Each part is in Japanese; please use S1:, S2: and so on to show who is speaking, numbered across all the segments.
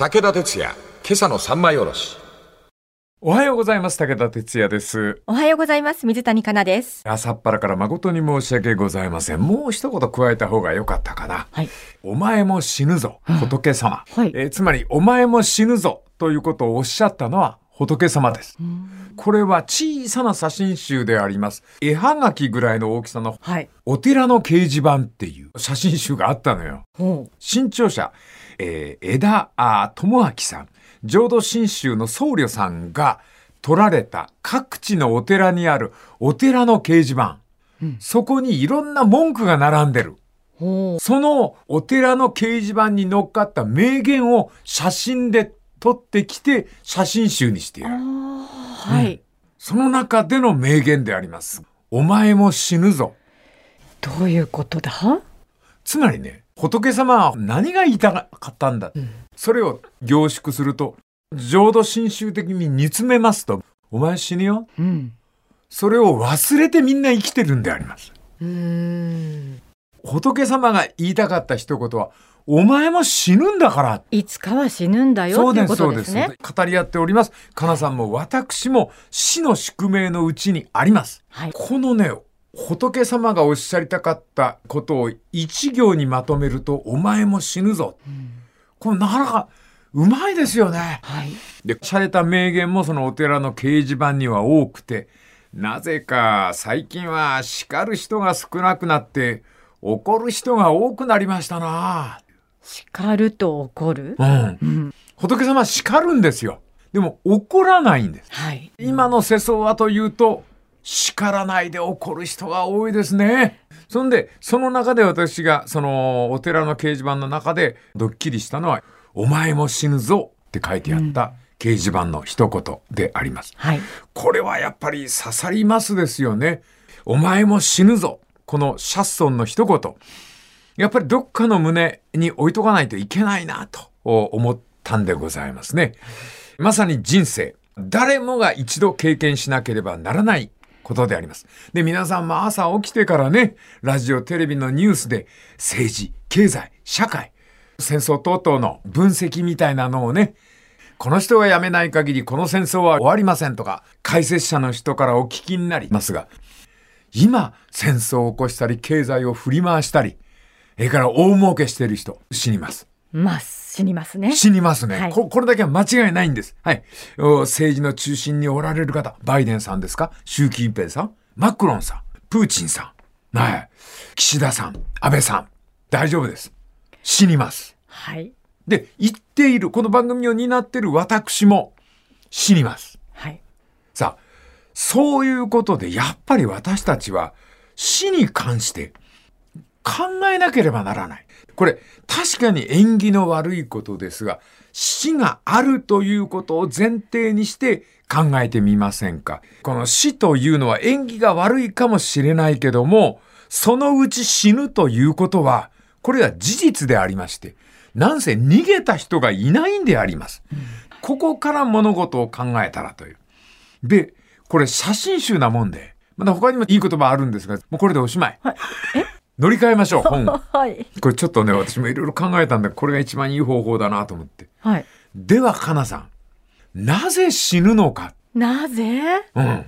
S1: 武田鉄矢、今朝の三枚おろし。
S2: おはようございます。武田哲也です。
S3: おはようございます。水谷香奈です。
S2: 朝っぱらから誠に申し訳ございません。もう一言加えた方が良かったかな。
S3: はい。
S2: お前も死ぬぞ、仏様。
S3: はい
S2: えーつまり、お前も死ぬぞということをおっしゃったのは仏様です。これは小さな写真集であります。絵はがきぐらいの大きさの
S3: はい。
S2: お寺の掲示板っていう写真集があったのよ。新潮社、えー枝あ智明さん、浄土真宗の僧侶さんが撮られた各地のお寺にあるお寺の掲示板。そこにいろんな文句が並んでる。そのお寺の掲示板に乗っかった名言を写真で撮ってきて写真集にしている。
S3: はい。
S2: その中での名言であります。お前も死ぬぞ。
S3: どういうことだ？
S2: つまりね、仏様は何が言いたかったんだ？それを凝縮すると、浄土真宗的に煮詰めますと、お前死ぬよ。
S3: うん。
S2: それを忘れてみんな生きてるんであります。仏様が言いたかった一言は、お前も死ぬんだから。
S3: いつかは死ぬんだよっていうことですね。
S2: 語り合っております。かなさんも私も死の宿命のうちにあります。
S3: はい。
S2: このね、仏様がおっしゃりたかったことを一行にまとめると、お前も死ぬぞ。これなかなかうまいですよね。
S3: はい。
S2: で、洒落た名言もそのお寺の掲示板には多くて、なぜか最近は叱る人が少なくなって、怒る人が多くなりましたな。
S3: 叱ると怒る？
S2: うん。
S3: うん。
S2: 仏様は叱るんですよ。でも怒らないんです。
S3: はい。
S2: 今の世相はというと、叱らないで怒る人が多いですね。そんで、その中で私が、その、お寺の掲示板の中でドッキリしたのは、お前も死ぬぞって書いてあった掲示板の一言であります。
S3: はい。
S2: これはやっぱり刺さりますですよね。お前も死ぬぞ。このシャッソンの一言。やっぱりどっかの胸に置いとかないといけないなと思ったんでございますね。まさに人生、誰もが一度経験しなければならないことであります。で、皆さんも朝起きてからね、ラジオ、テレビのニュースで政治、経済、社会、戦争等々の分析みたいなのをね、この人が辞めない限りこの戦争は終わりませんとか、解説者の人からお聞きになりますが、今、戦争を起こしたり、経済を振り回したり、それから大儲けしてる人、死にます。
S3: まあ、死にますね。
S2: 死にますね、
S3: はい
S2: こ。これだけは間違いないんです。はい。お政治の中心におられる方、バイデンさんですか？習近平さん？マクロンさん？プーチンさん？はい。岸田さん？安倍さん？大丈夫です。死にます。
S3: はい。
S2: で、言っている、この番組を担っている私も死にます。
S3: はい。
S2: さあ、そういうことで、やっぱり私たちは死に関して考えなければならない。これ、確かに縁起の悪いことですが、死があるということを前提にして考えてみませんか。この死というのは縁起が悪いかもしれないけども、そのうち死ぬということは、これは事実でありまして、なんせ逃げた人がいないんであります。ここから物事を考えたらという。で、これ写真集なもんで、まだ他にもいい言葉あるんですが、もうこれでおしまい。
S3: はい。え？
S2: 乗り換えましょう、本を。
S3: はい。
S2: これちょっとね、私もいろいろ考えたんだこれが一番いい方法だなと思って。
S3: はい。
S2: では、かなさん。なぜ死ぬのか。
S3: なぜ？
S2: うん。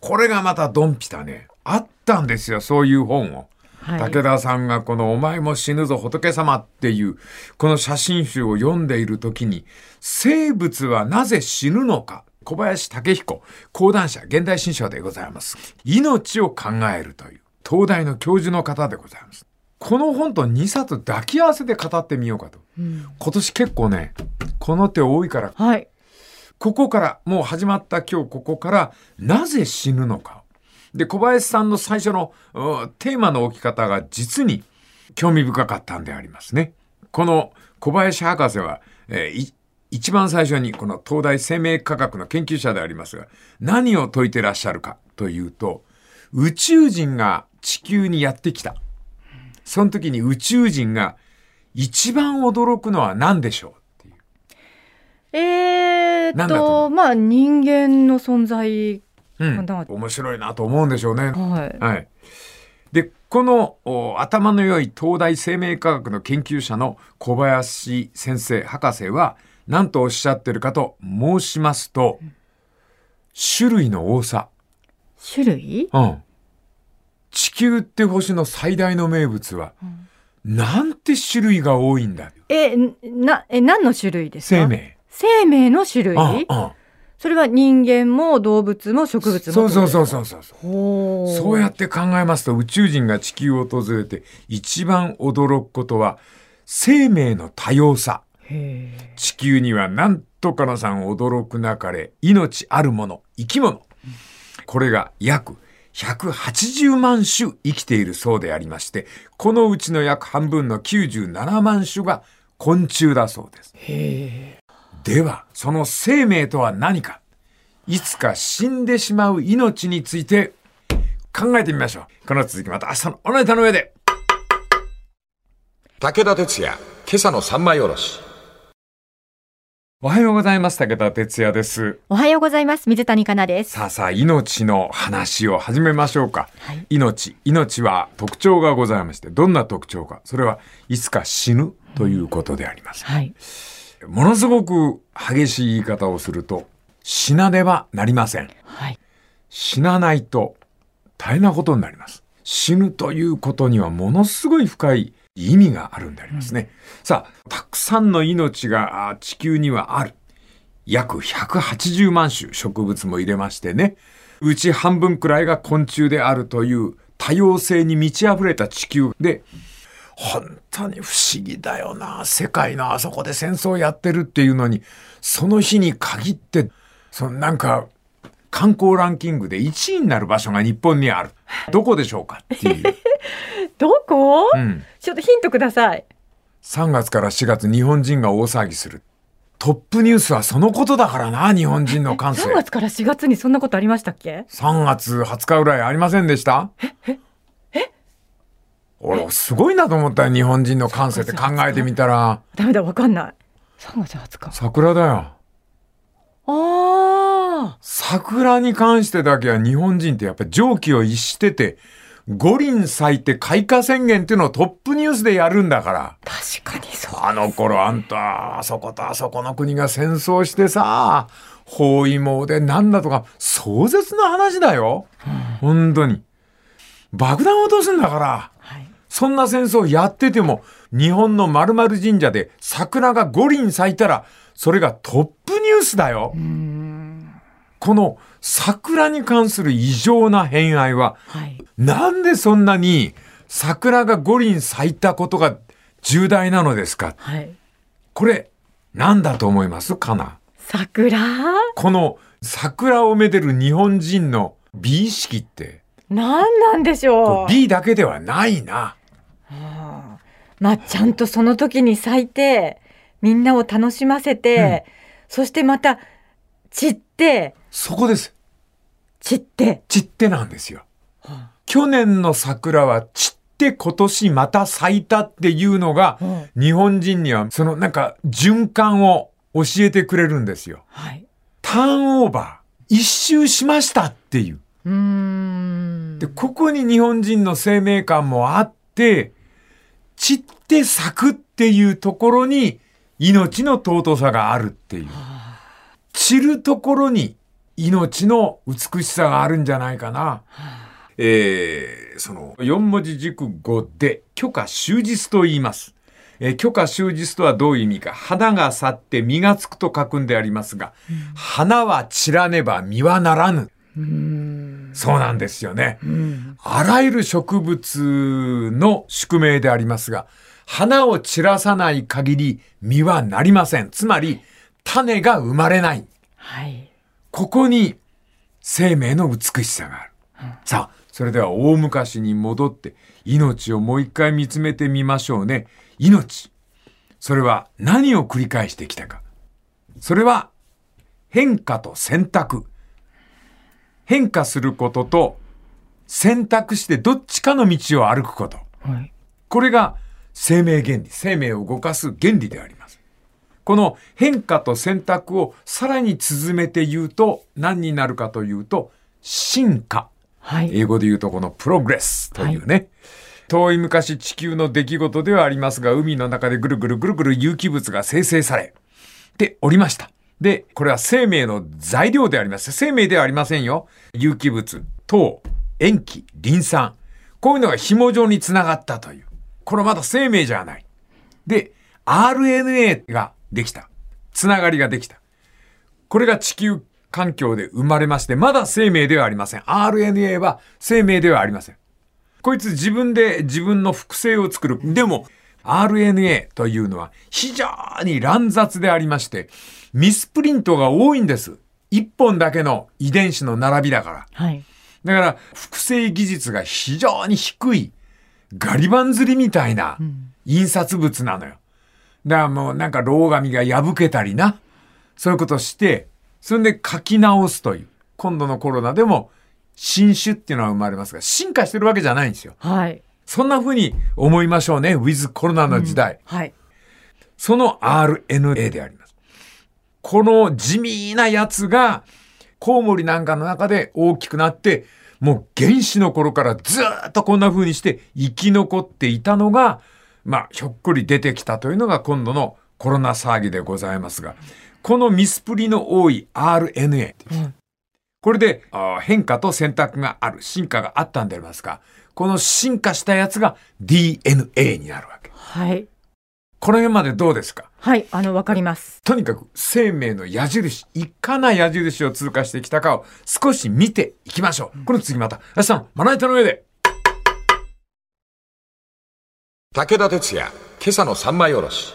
S2: これがまたドンピタね。あったんですよ、そういう本を。
S3: はい。
S2: 武田さんがこの「お前も死ぬぞ仏様」っていうこの写真集を読んでいる時に生物はなぜ死ぬのか小林武彦講談社現代新書でございます命を考えるという東大の教授の方でございますこの本と2冊抱き合わせて語ってみようかと
S3: うん
S2: 今年結構ねこの手多いから
S3: はい。
S2: ここから、もう始まった今日ここから、なぜ死ぬのか。で、小林さんの最初のうんテーマの置き方が実に興味深かったんでありますね。この小林博士は、えーい一番最初にこの東大生命科学の研究者でありますが、何を説いてらっしゃるかというと、宇宙人が地球にやってきた。その時に宇宙人が一番驚くのは何でしょう？っていう。
S3: えーっ
S2: と
S3: まあ、人間の存在。
S2: うん
S3: なんか
S2: 面白いなと思うんでしょうね。
S3: はい。
S2: はい。で、このお頭の良い東大生命科学の研究者の小林先生、博士は何とおっしゃってるかと申しますと、種類の多さ。
S3: 種類？
S2: うん。地球って星の最大の名物は、なんて種類が多いんだ？
S3: え、な、え、何の種類ですか？
S2: 生。命。
S3: 生命の種類？
S2: うんうん
S3: それは人間も動物も植物も。
S2: そうそうそうそうそう。そうやって考えますと宇宙人が地球を訪れて一番驚くことは生命の多様さ。地球にはなんとかなさん驚くなかれ命あるもの、生き物。これが約180万種生きているそうでありまして、このうちの約半分の97万種が昆虫だそうです。では、その生命とは何かいつか死んでしまう命について考えてみましょう。この続きまた明日のおネタの上で。
S1: 武田鉄矢、今朝の三枚おろし。
S2: おはようございます。武田哲也です。
S3: おはようございます。水谷香奈です。
S2: さあさあ、命の話を始めましょうか。
S3: はい
S2: 命。命は特徴がございまして、どんな特徴か。それはいつか死ぬということであります。
S3: はい。
S2: ものすごく激しい言い方をすると、死なねばなりません。
S3: はい。
S2: 死なないと大変なことになります。死ぬということにはものすごい深い意味があるんでありますね。さあ、たくさんの命があ地球にはある。約180万種植物も入れましてね。うち半分くらいが昆虫であるという多様性に満ち溢れた地球で、本当に不思議だよな。世界のあそこで戦争やってるっていうのに、その日に限って、そのなんか、観光ランキングで1位になる場所が日本にある。どこでしょうかっていう。
S3: どこ、
S2: うん。
S3: ちょっとヒントください。
S2: 3月から4月日本人が大騒ぎする。トップニュースはそのことだからな、日本人の感性。
S3: 3月から4月にそんなことありましたっけ
S2: ？3月20日ぐらいありませんでした？俺、すごいなと思ったよ、日本人の感性って考えてみたら。
S3: ダメだ、わかんない。3月20日。
S2: 桜だよ。
S3: あ
S2: 桜に関してだけは日本人ってやっぱり常軌を逸してて、五輪咲いて開花宣言っていうのをトップニュースでやるんだから。
S3: あ、確かにそう。
S2: あの頃あんた、あそことあそこの国が戦争してさ、包囲網でなんだとか、壮絶な話だよ。本当に。爆弾を落とすんだから。
S3: はい。
S2: そんな戦争やってても、日本の〇〇神社で桜が五輪咲いたら、それがトップニュースだよ。この桜に関する異常な偏愛は、
S3: はい。
S2: なんでそんなに桜が五輪咲いたことが重大なのですか？
S3: はい。
S2: これ、なんだと思います？かな？
S3: 桜？
S2: この桜をめでる日本人の美意識って、
S3: 何なんでしょう。
S2: 美だけではないな。
S3: ああまあちゃんとその時に咲いてみんなを楽しませて、そしてまた散って
S2: そこです。
S3: 散って
S2: 散ってなんですよ。去年の桜は散って今年また咲いたっていうのが、日本人にはそのなんか循環を教えてくれるんですよ。
S3: はい。
S2: ターンオーバー。一周しましたっていう。
S3: う。
S2: で、ここに日本人の生命感もあって、散って咲くっていうところに命の尊さがあるっていう。散るところに命の美しさがあるんじゃないかな。えー、その四文字熟語で許可終日と言います。えー許可終日とはどういう意味か。花が咲って実がつくと書くんでありますが、花は散らねば実はならぬ。そうなんですよね。あらゆる植物の宿命でありますが、花を散らさない限り実はなりません。つまり、種が生まれない。
S3: はい。
S2: ここに生命の美しさがある。さあ、それでは大昔に戻って命をもう一回見つめてみましょうね。命。それは何を繰り返してきたか。それは変化と選択。変化することと選択してどっちかの道を歩くこと。
S3: はい。
S2: これが生命原理、生命を動かす原理であります。この変化と選択をさらに続めて言うと何になるかというと進化。
S3: はい。
S2: 英語で言うとこのプログレスというね。遠い昔地球の出来事ではありますが、海の中でぐるぐるぐるぐる有機物が生成され、っておりました。で、これは生命の材料であります。生命ではありませんよ。有機物、糖、塩基、リン酸。こういうのが紐状につながったという。これまだ生命じゃない。で、RNA ができた。つながりができた。これが地球環境で生まれまして、まだ生命ではありません。RNA は生命ではありません。こいつ自分で自分の複製を作る。でも、RNA というのは非常に乱雑でありまして、ミスプリントが多いんです。一本だけの遺伝子の並びだから。
S3: はい。
S2: だから、複製技術が非常に低い、ガリバン釣りみたいな印刷物なのよ。だからもうなんかロー紙が破けたりな。そういうことして、それで書き直すという。今度のコロナでも新種っていうのは生まれますが、進化してるわけじゃないんですよ。
S3: はい。
S2: そんな風に思いましょうね。ウィズコロナの時代。
S3: はい。
S2: その RNA であります。この地味なやつが、コウモリなんかの中で大きくなって、もう原始の頃からずーっとこんな風にして生き残っていたのが、まあ、ひょっこり出てきたというのが今度のコロナ騒ぎでございますが、このミスプリの多い RNA。これで変化と選択がある、進化があったんでありますが、この進化したやつが DNA になるわけ。
S3: はい。
S2: この辺までどうですか？
S3: はい。あの、わかります。
S2: とにかく生命の矢印、いかな矢印を通過してきたかを少し見ていきましょう。この次また、明日のまな板の上で。
S1: 武田鉄矢、今朝の三枚おろし。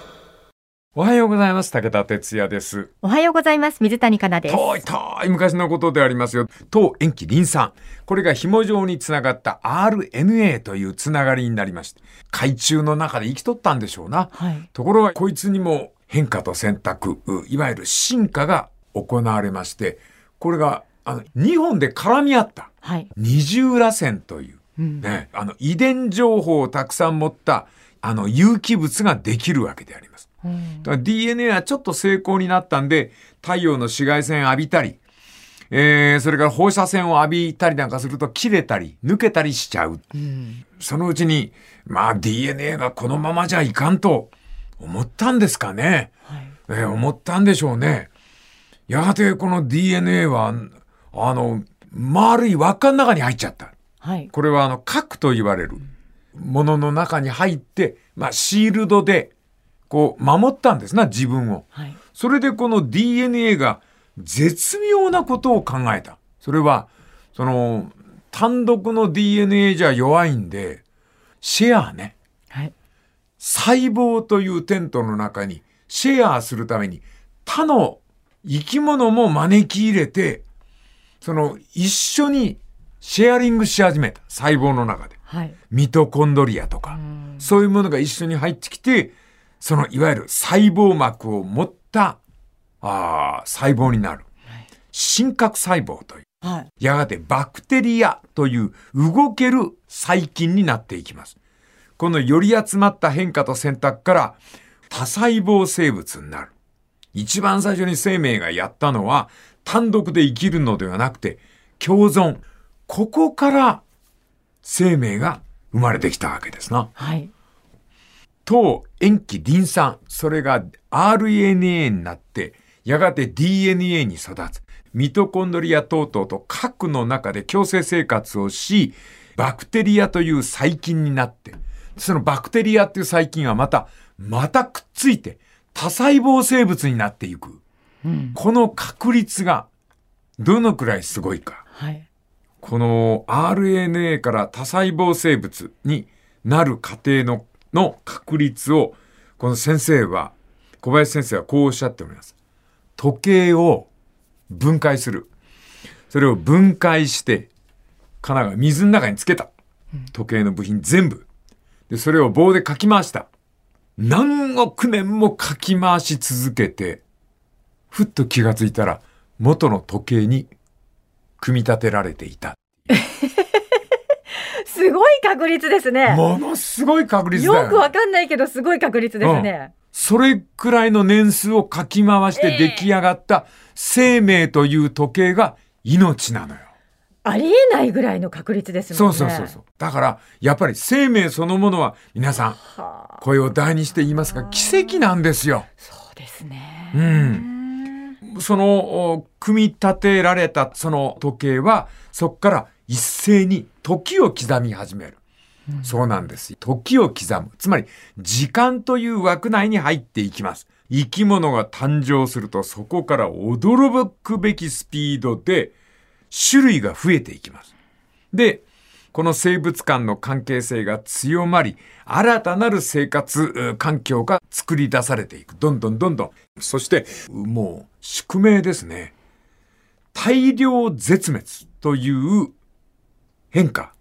S2: おはようございます。武田哲也です。
S4: おはようございます。水谷香奈です。
S2: 遠い遠い昔のことでありますよ。糖、塩基、リン酸。これが紐状につながった RNA というつながりになりまして、海中の中で生きとったんでしょうな。
S3: はい。
S2: ところがこいつにも変化と選択、ういわゆる進化が行われまして、これがあの2本で絡み合った
S3: はい。
S2: 二重らせんという、ね、あの遺伝情報をたくさん持ったあの有機物ができるわけであります。だから DNA はちょっと成功になったんで、太陽の紫外線浴びたり、えー、それから放射線を浴びたりなんかすると切れたり、抜けたりしちゃう。そのうちに、まあ DNA がこのままじゃいかんと思ったんですかね。
S3: はい。
S2: えー思ったんでしょうね。やがてこの DNA は、あの、丸い輪っかの中に入っちゃった。
S3: はい。
S2: これはあの核と言われるものの中に入って、まあ、シールドでこう守ったんですな自分を。
S3: はい。
S2: それでこの DNA が絶妙なことを考えた。それはその単独の DNA じゃ弱いんでシェアね。
S3: はい。
S2: 細胞というテントの中にシェアするために他の生き物も招き入れてその一緒にシェアリングし始めた細胞の中で
S3: はい。
S2: ミトコンドリアとかそういうものが一緒に入ってきてそのいわゆる細胞膜を持ったあー細胞になる真核細胞という
S3: はい。
S2: やがてバクテリアという動ける細菌になっていきます。このより集まった変化と選択から多細胞生物になる。一番最初に生命がやったのは単独で生きるのではなくて共存。ここから生命が生まれてきたわけですな。
S3: はい。
S2: 糖、塩基、リン酸、それが RNA になって、やがて DNA に育つ。ミトコンドリア等々と核の中で共生生活をし、バクテリアという細菌になって、そのバクテリアっていう細菌はまた、またくっついて、多細胞生物になっていく。この確率が、どのくらいすごいか。
S3: はい。
S2: この RNA から多細胞生物になる過程のの確率を、この先生は、小林先生はこうおっしゃっております。時計を分解する。それを分解して、金が水の中につけた。時計の部品全部。で、それを棒でかき回した。何億年もかき回し続けて、ふっと気がついたら、元の時計に組み立てられていた。
S3: すごい確率ですね。
S2: ものすごい確率だよ、
S3: よくわかんないけど、すごい確率ですね。
S2: それくらいの年数をかき回して出来上がった生命という時計が命なのよ。
S3: ありえないぐらいの確率ですもんね。
S2: そうそうそうそう。だから、やっぱり生命そのものは皆さん、
S3: はあ、
S2: 声を大にして言いますが、奇跡なんですよ。
S3: そうですね。
S2: うん。その、お組み立てられたその時計は、そこから一斉に時を刻み始める。そうなんですよ。時を刻む。つまり、時間という枠内に入っていきます。生き物が誕生すると、そこから驚くべきスピードで、種類が増えていきます。で、この生物間の関係性が強まり、新たなる生活う環境が作り出されていく。どんどんどんどん。そして、もう、宿命ですね。大量絶滅という変化。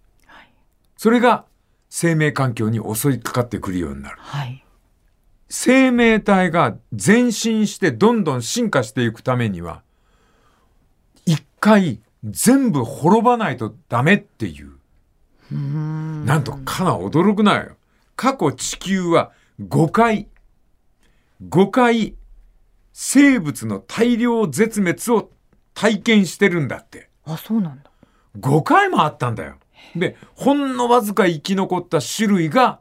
S2: それが生命環境に襲いかかってくるようになる。
S3: はい。
S2: 生命体が前進してどんどん進化していくためには、一回全部滅ばないとダメっていう。なんとかな驚くなよ。過去地球は5回、5回生物の大量絶滅を体験してるんだって。
S3: あ、そうなんだ。
S2: 5回もあったんだよ。で、ほんのわずか生き残った種類が、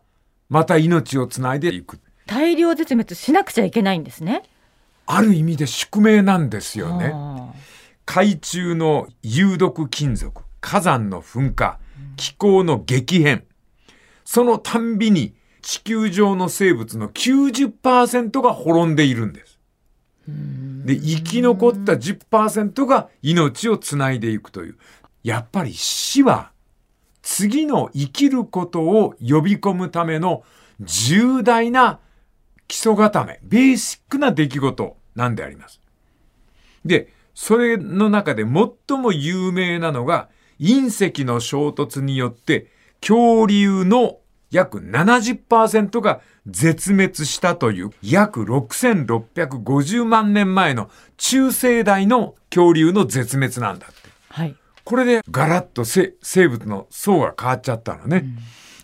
S2: また命をつないでいく。
S3: 大量絶滅しなくちゃいけないんですね。
S2: ある意味で宿命なんですよね。
S3: あ
S2: 海中の有毒金属、火山の噴火、気候の激変。そのたんびに地球上の生物の90%が滅んでいるんです。で、生き残った10%が命をつないでいくという。やっぱり死は次の生きることを呼び込むための重大な基礎固め、ベーシックな出来事なんであります。で、それの中で最も有名なのが、隕石の衝突によって恐竜の約70%が絶滅したという約6650万年前の中生代の恐竜の絶滅なんだって。
S3: はい。
S2: これでガラッとせ生物の層が変わっちゃったのね。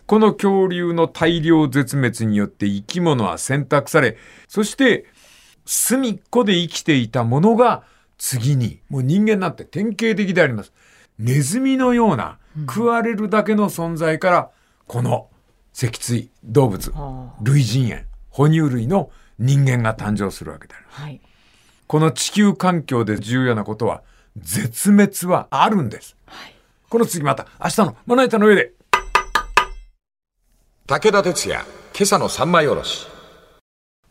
S2: この恐竜の大量絶滅によって生き物は選択され、そして隅っこで生きていたものが次に、もう人間なんて典型的であります。ネズミのような食われるだけの存在から、この脊椎動物、
S3: あ
S2: 類人猿、哺乳類の人間が誕生するわけである。
S3: はい。
S2: この地球環境で重要なことは、絶滅はあるんです。この次また明日のまな板の上で。
S1: 武田鉄矢、今朝の三枚おろし。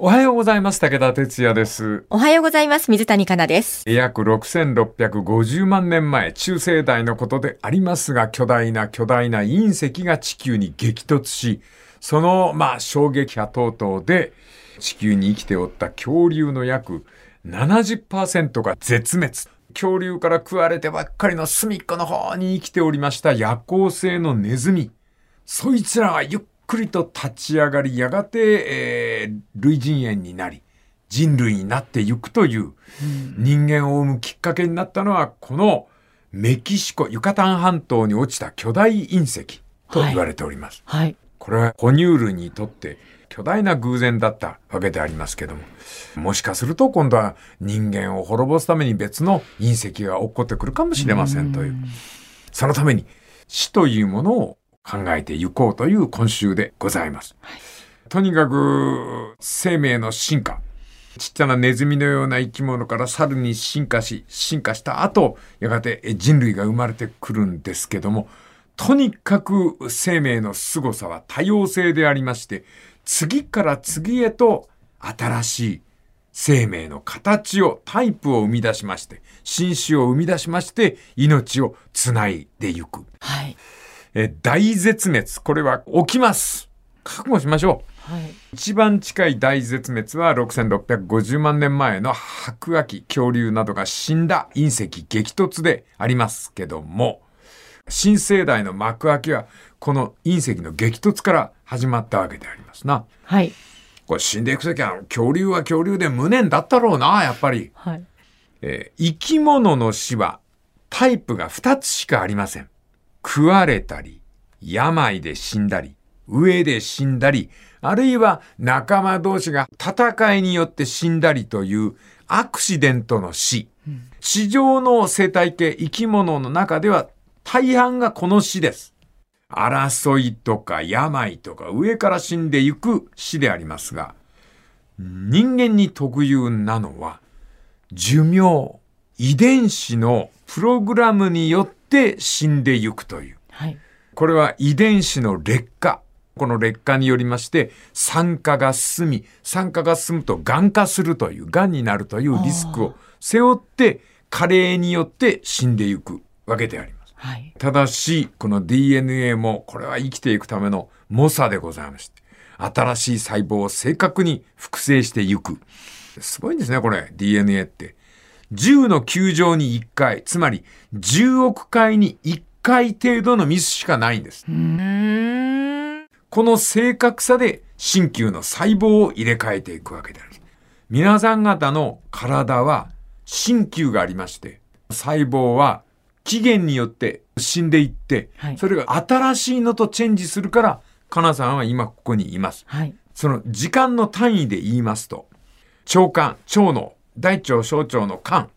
S2: おはようございます。武田哲也です。
S4: おはようございます。水谷香奈です。
S2: 約6650万年前、中生代のことでありますが、巨大な巨大な隕石が地球に激突し、その、まあ、衝撃波等々で、地球に生きておった恐竜の約70%が絶滅。恐竜から食われてばっかりの隅っこの方に生きておりました夜行性のネズミ。そいつらがゆっくりと立ち上がり、やがて、えー類人猿になり、人類になっていくという、人間を生むきっかけになったのは、このメキシコ、ユカタン半島に落ちた巨大隕石と言われております。
S3: はい。
S2: これは哺乳類にとって巨大な偶然だったわけでありますけども、もしかすると今度は人間を滅ぼすために別の隕石が起こってくるかもしれませんという。そのために死というものを考えていこうという今週でございます。とにかく生命の進化。ちっちゃなネズミのような生き物から猿に進化し、進化した後、やがて人類が生まれてくるんですけども、とにかく生命の凄さは多様性でありまして、次から次へと新しい生命の形を、タイプを生み出しまして、新種を生み出しまして、命をつないでいく。
S3: はい。
S2: え大絶滅、これは起きます。覚悟しましょう。
S3: はい。
S2: 一番近い大絶滅は6650万年前の白亜紀恐竜などが死んだ隕石激突でありますけども、新生代の幕開けはこの隕石の激突から始まったわけでありますな。
S3: はい。
S2: これ死んでいくときは恐竜は恐竜で無念だったろうな、やっぱり。
S3: はい。
S2: えー生き物の死はタイプが2つしかありません。食われたり、病で死んだり、飢えで死んだり、あるいは仲間同士が戦いによって死んだりというアクシデントの死。地上の生態系、生き物の中では大半がこの死です。争いとか病とか上から死んでいく死でありますが、人間に特有なのは、寿命、遺伝子のプログラムによって死んでいくという。
S3: はい。
S2: これは遺伝子の劣化。この劣化によりまして、酸化が進み、酸化が進むと癌化するという、癌になるというリスクを背負って、加齢によって死んでいくわけであります。
S3: はい。
S2: ただし、この DNA も、これは生きていくための猛者でございまして、新しい細胞を正確に複製していく。すごいんですね、これ、DNA って。10の9乗に1回、つまり10億回に1回程度のミスしかないんです。この正確さで新旧の細胞を入れ替えていくわけである。皆さん方の体は新旧がありまして、細胞は期限によって死んでいって、
S3: はい
S2: それが新しいのとチェンジするから、かなさんは今ここにいます。
S3: はい。
S2: その時間の単位で言いますと、腸管、腸の大腸小腸の管、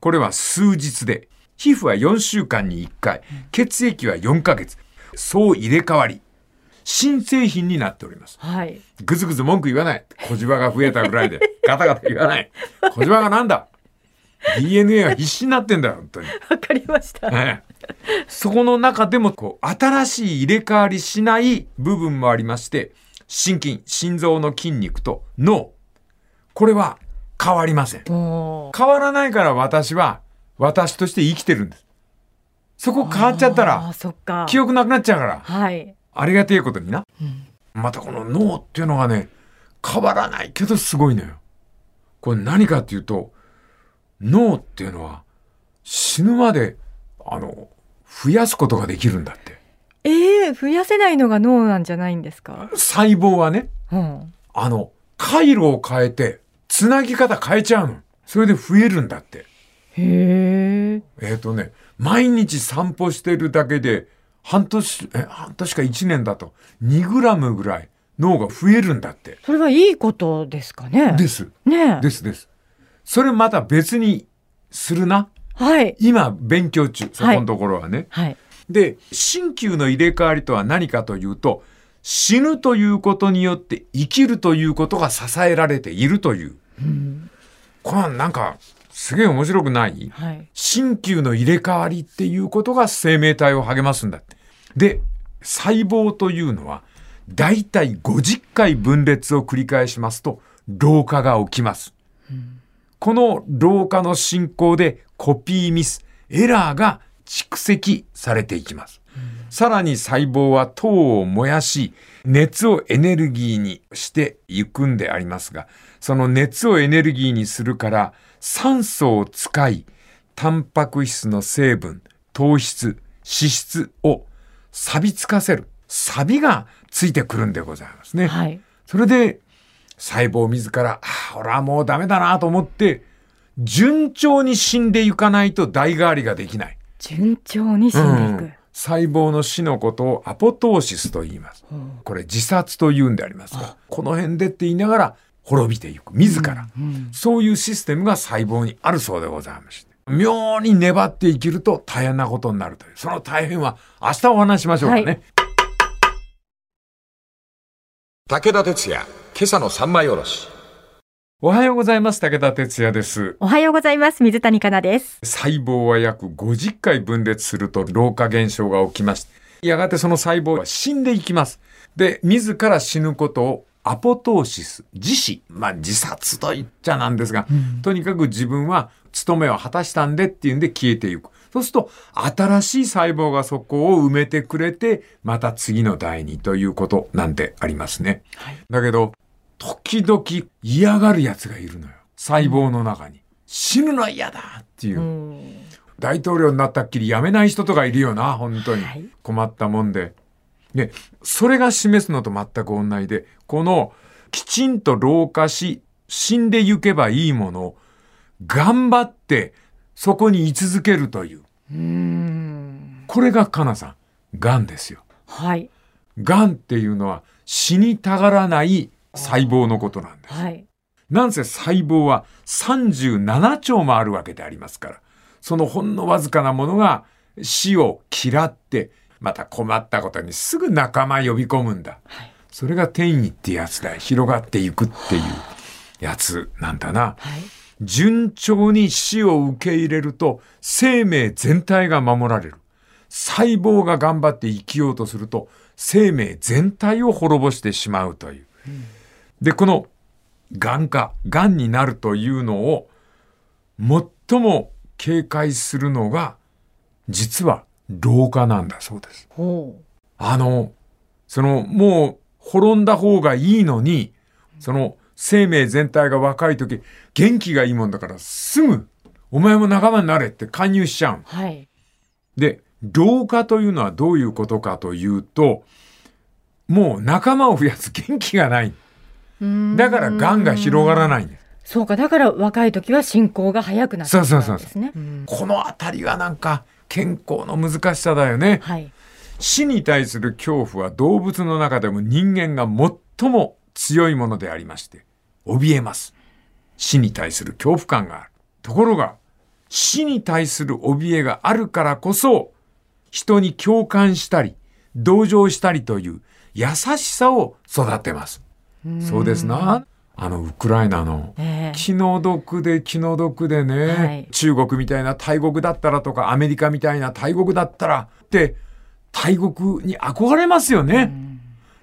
S2: これは数日で、皮膚は4週間に1回、血液は4ヶ月、そう入れ替わり、新製品になっております。
S3: はい。
S2: ぐずぐず文句言わない。小じわが増えたぐらいで、ガタガタ言わない。小じわがなんだ ?DNA は必死になってんだよ、本当に。
S3: わかりました。
S2: ええそこの中でもこう新しい入れ替わりしない部分もありまして心筋心臓の筋肉と脳これは変わりません変わらないから私は私として生きてるんですそこ変わっちゃった
S3: あ
S2: ら
S3: ーそっか。
S2: 記憶なくなっちゃうから
S3: はい。
S2: ありがてえことにな
S3: うん。
S2: またこの脳っていうのがね変わらないけどすごいのよこれ何かっていうと脳っていうのは死ぬまであの増やすことができるんだって
S3: ええ増やせないのが脳なんじゃないんですか？
S2: 細胞はね
S3: うん。
S2: あの回路を変えてつなぎ方変えちゃうのそれで増えるんだって
S3: へえ。
S2: えっ、とね毎日散歩してるだけで半年え半年か1年だと2グラムぐらい脳が増えるんだって
S3: それはいいことですかね。
S2: です
S3: ねえ。
S2: ですです。それまた別にするな。
S3: はい。
S2: 今勉強中、そこのところはね。
S3: はい。
S2: で、新旧の入れ替わりとは何かというと、死ぬということによって生きるということが支えられているという。
S3: うん。
S2: これはなんか、すげえ面白くない？
S3: はい。
S2: 新旧の入れ替わりっていうことが生命体を励ますんだって。で、細胞というのは、だいたい50回分裂を繰り返しますと、老化が起きます。この老化の進行でコピーミス、エラーが蓄積されていきます。さらに細胞は糖を燃やし、熱をエネルギーにしていくんでありますが、その熱をエネルギーにするから、酸素を使い、タンパク質の成分、糖質、脂質を錆びつかせる。錆がついてくるんでございますね。
S3: はい。
S2: それで、細胞自ら、ああ、俺はもうダメだなと思って、順調に死んでいかないと代替わりができない。
S3: 順調に死んでいく。
S2: うん細胞の死のことをアポトーシスと言います。これ自殺と言うんでありますが、この辺でって言いながら滅びていく。自ら。
S3: うん。
S2: そういうシステムが細胞にあるそうでございまして。妙に粘って生きると大変なことになるという。その大変は明日お話ししましょうかね。
S3: はい
S1: 武田鉄矢、今朝の三枚おろし。
S2: おはようございます。武田哲也です。
S4: おはようございます。水谷香奈です。
S2: 細胞は約50回分裂すると老化現象が起きまして、やがてその細胞は死んでいきます。で、自ら死ぬことをアポトーシス、自死、まあ自殺と言っちゃなんですが、とにかく自分は務めを果たしたんでっていうんで消えていく。そうすると、新しい細胞がそこを埋めてくれて、また次の代にということなんでありますね。だけど、時々嫌がる奴がいるのよ。細胞の中に。死ぬのは嫌だっていう。
S3: うん。
S2: 大統領になったっきり辞めない人とかいるよな、本当に
S3: はい。
S2: 困ったもんで。で、それが示すのと全く同じで、この、きちんと老化し、死んでゆけばいいものを、頑張って、そこに居続けるという。
S3: うん。
S2: これがかなさん、癌ですよ。
S3: はい。
S2: 癌っていうのは死にたがらない細胞のことなんです。
S3: はい。
S2: なんせ細胞は37兆もあるわけでありますから、そのほんのわずかなものが死を嫌って、また困ったことにすぐ仲間呼び込むんだ。
S3: はい。
S2: それが転移ってやつだよ。広がっていくっていう。やつなんだな。
S3: はい。
S2: 順調に死を受け入れると生命全体が守られる。細胞が頑張って生きようとすると生命全体を滅ぼしてしまうという。で、この癌化、癌になるというのを最も警戒するのが実は老化なんだそうです。
S3: ほ
S2: あの、その、もう、滅んだ方がいいのに、その、生命全体が若い時、元気がいいもんだから、すぐ、お前も仲間になれって勧誘しちゃう。
S3: う。はい。
S2: で、老化というのはどういうことかというと、もう仲間を増やす元気がない。だから、癌が広がらないんです。
S3: そうか、だから若い時は進行が早くなってしまうんですね。うん
S2: このあたりがなんか、健康の難しさだよね。
S3: はい。
S2: 死に対する恐怖は動物の中でも人間が最も強いものでありまして、怯えます。死に対する恐怖感がある。ところが、死に対する怯えがあるからこそ、人に共感したり、同情したりという優しさを育てます。そうですな。あの、ウクライナの
S3: ええ
S2: 気の毒で気の毒でね、
S3: はい
S2: 中国みたいな大国だったらとかアメリカみたいな大国だったらって大国に憧れますよね。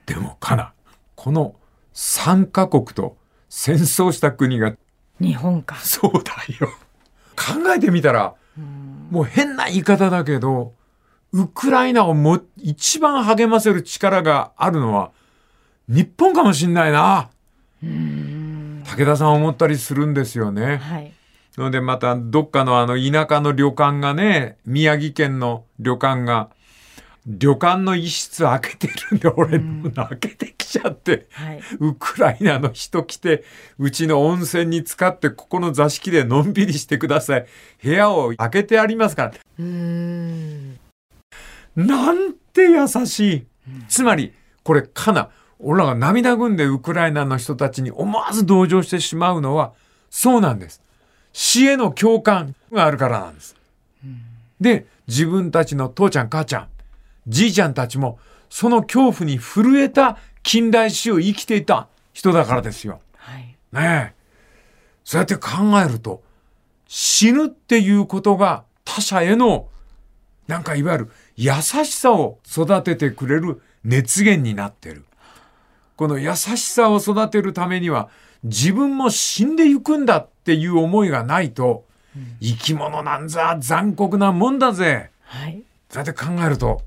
S2: でもかなこの3カ国と戦争した国が
S3: 日本か。
S2: そうだよ。考えてみたらもう変な言い方だけどウクライナをも一番励ませる力があるのは日本かもしんないな。武田さん思ったりするんですよね。
S3: はい。
S2: のでまたどっかのあの田舎の旅館がね、宮城県の旅館が、旅館の一室開けてるんで、俺もう泣けてきちゃって、
S3: はい。
S2: ウクライナの人来て、うちの温泉に使って、ここの座敷でのんびりしてください。部屋を開けてありますから。
S3: うーん。
S2: なんて優しい。つまり、これかな。俺らが涙ぐんでウクライナの人たちに思わず同情してしまうのは、そうなんです。死への共感があるからなんです。で、自分たちの父ちゃん母ちゃん、じいちゃんたちも、その恐怖に震えた近代史を生きていた人だからですよ。
S3: はい。
S2: ねえ。そうやって考えると、死ぬっていうことが他者への、なんかいわゆる優しさを育ててくれる熱源になってる。この優しさを育てるためには、自分も死んでいくんだっていう思いがないと、生き物なんざ残酷なもんだぜ。
S3: はい。
S2: そうやって考えると、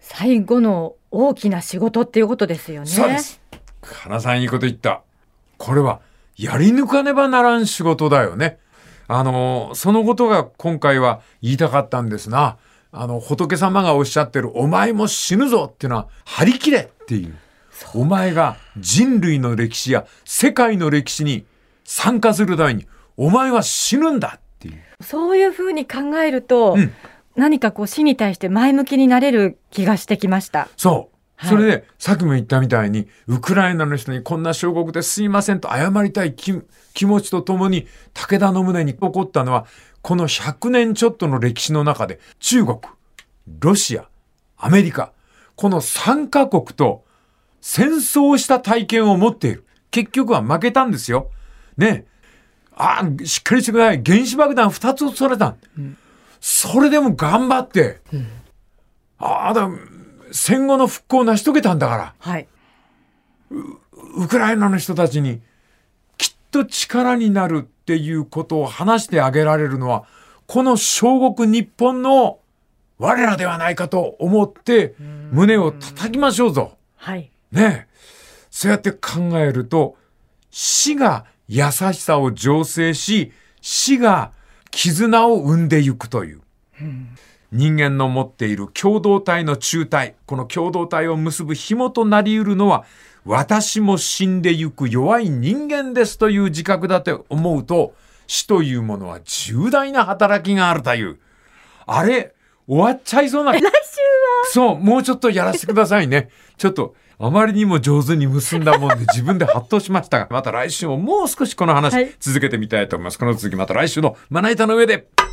S3: 最後の大きな仕事っていうことですよね。
S2: そうです。花さんいいこと言った。これはやり抜かねばならん仕事だよね。あの、そのことが今回は言いたかったんですな。あの、仏様がおっしゃってる、お前も死ぬぞっていうのは、張り切れっていう。お前が人類の歴史や世界の歴史に参加するために、お前は死ぬんだっていう。
S3: そういうふうに考えると、
S2: うん
S3: 何かこう死に対して前向きになれる気がしてきました。
S2: そう。
S3: はい
S2: それで、さっきも言ったみたいに、ウクライナの人にこんな小国ですいませんと謝りたい気気持ちとともに、武田の胸に起こったのは、この100年ちょっとの歴史の中で、中国、ロシア、アメリカ、この3カ国と戦争をした体験を持っている。結局は負けたんですよ。ねえ。ああ、しっかりしてください。原子爆弾2つ落とされた。それでも頑張って、ああ、だ、戦後の復興を成し遂げたんだから、
S3: はい。
S2: ウクライナの人たちにきっと力になるっていうことを話してあげられるのは、この小国日本の我らではないかと思って胸を叩きましょうぞ。
S3: はい。
S2: ねえ。そうやって考えると、死が優しさを醸成し、死が絆を生んでいくという。人間の持っている共同体の中体、この共同体を結ぶ紐となり得るのは、私も死んでゆく弱い人間ですという自覚だと思うと、死というものは重大な働きがあるという。あれ？終わっちゃいそうな。
S3: 来週は
S2: そう、もうちょっとやらせてくださいね。ちょっと、あまりにも上手に結んだもんで自分でハッとしましたが、また来週ももう少しこの話
S3: はい
S2: 続けてみたいと思います。この続きまた来週のまな板の上で。